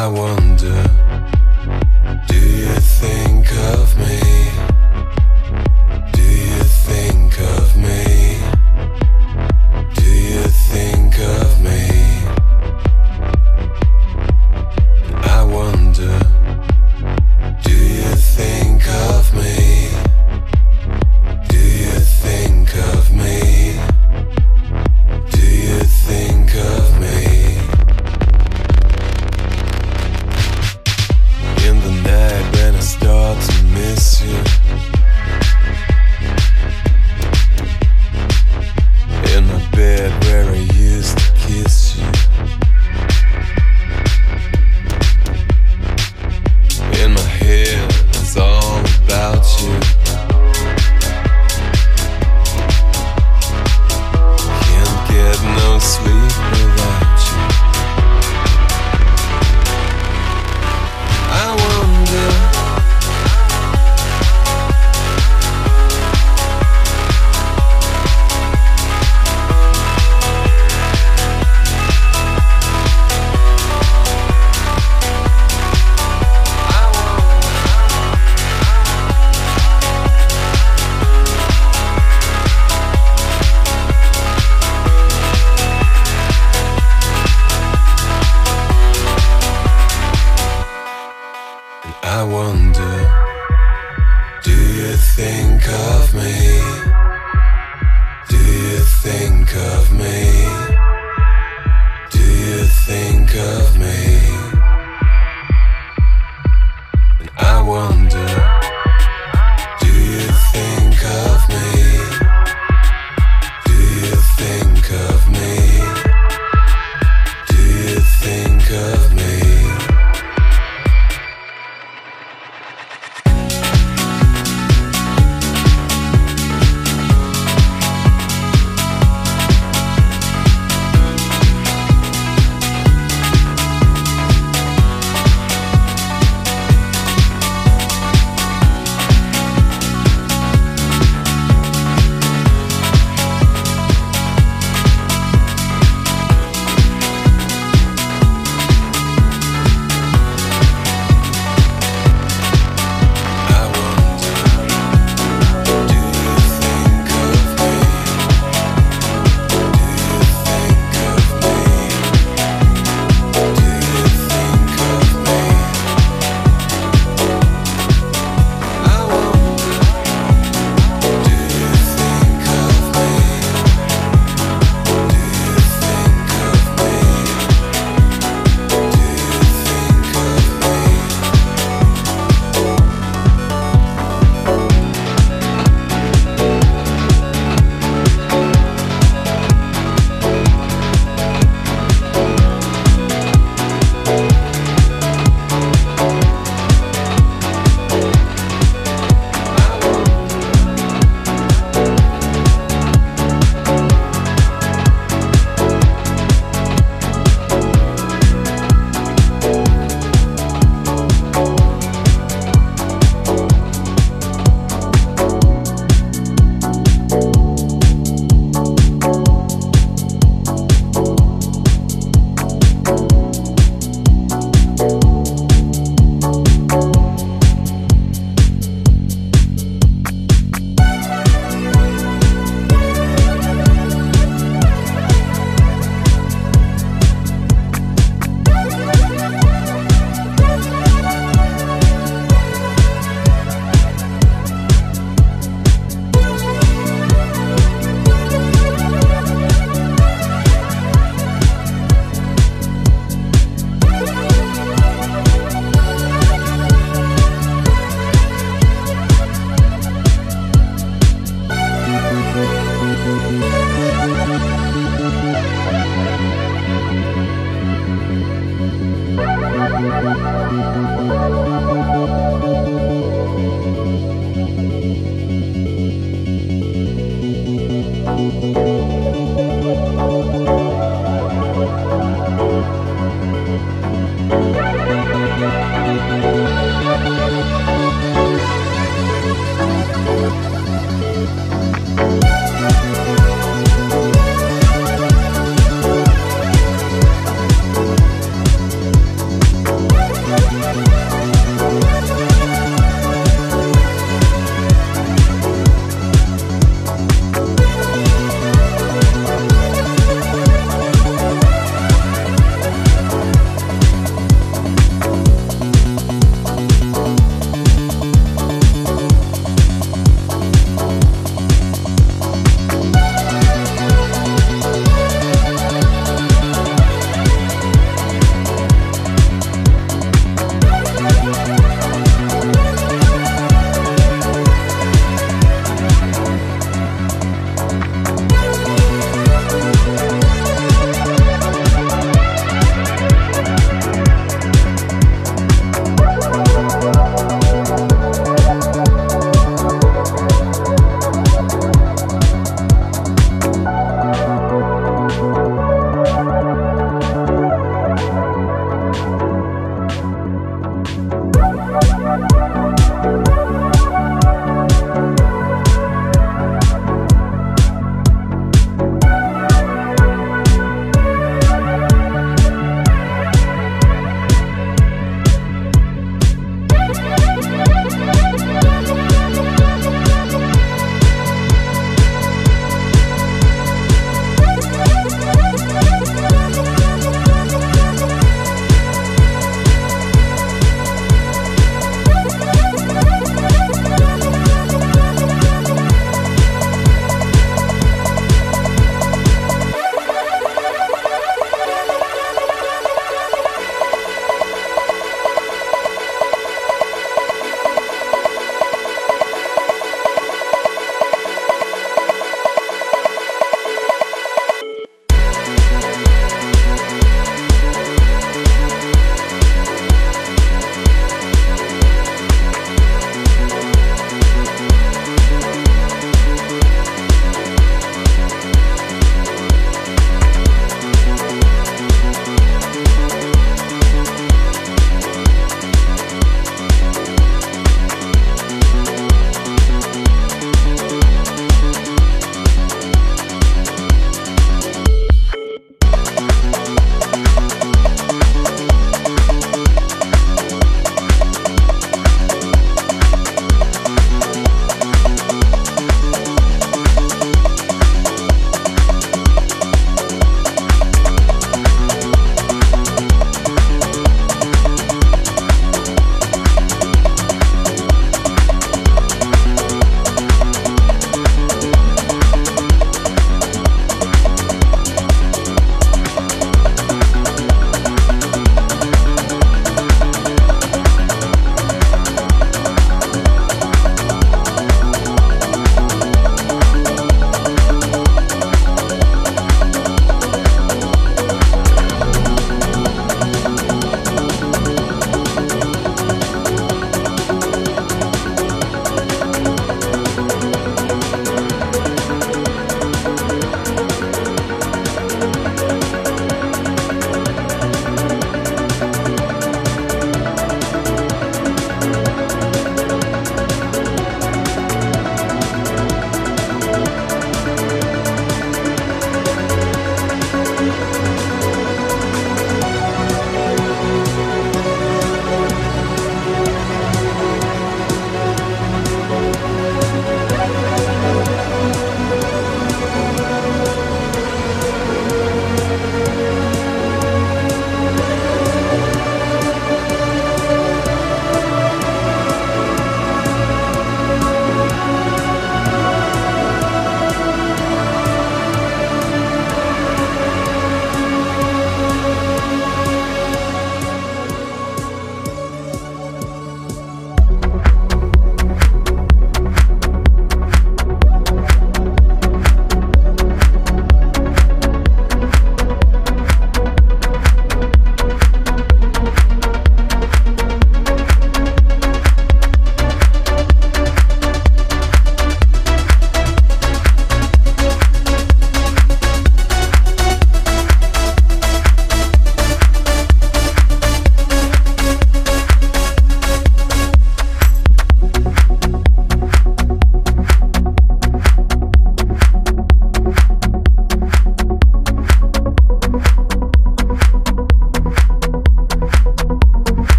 I wonder, do you think of me?